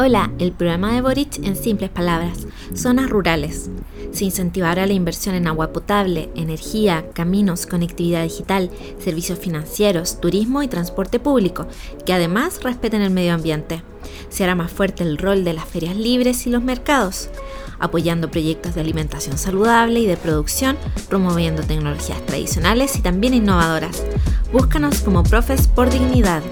Hola, el programa de Boric en simples palabras, zonas rurales. Se incentivará la inversión en agua potable, energía, caminos, conectividad digital, servicios financieros, turismo y transporte público, que además respeten el medio ambiente. Se hará más fuerte el rol de las ferias libres y los mercados, apoyando proyectos de alimentación saludable y de producción, promoviendo tecnologías tradicionales y también innovadoras. Búscanos como Profes por Dignidad.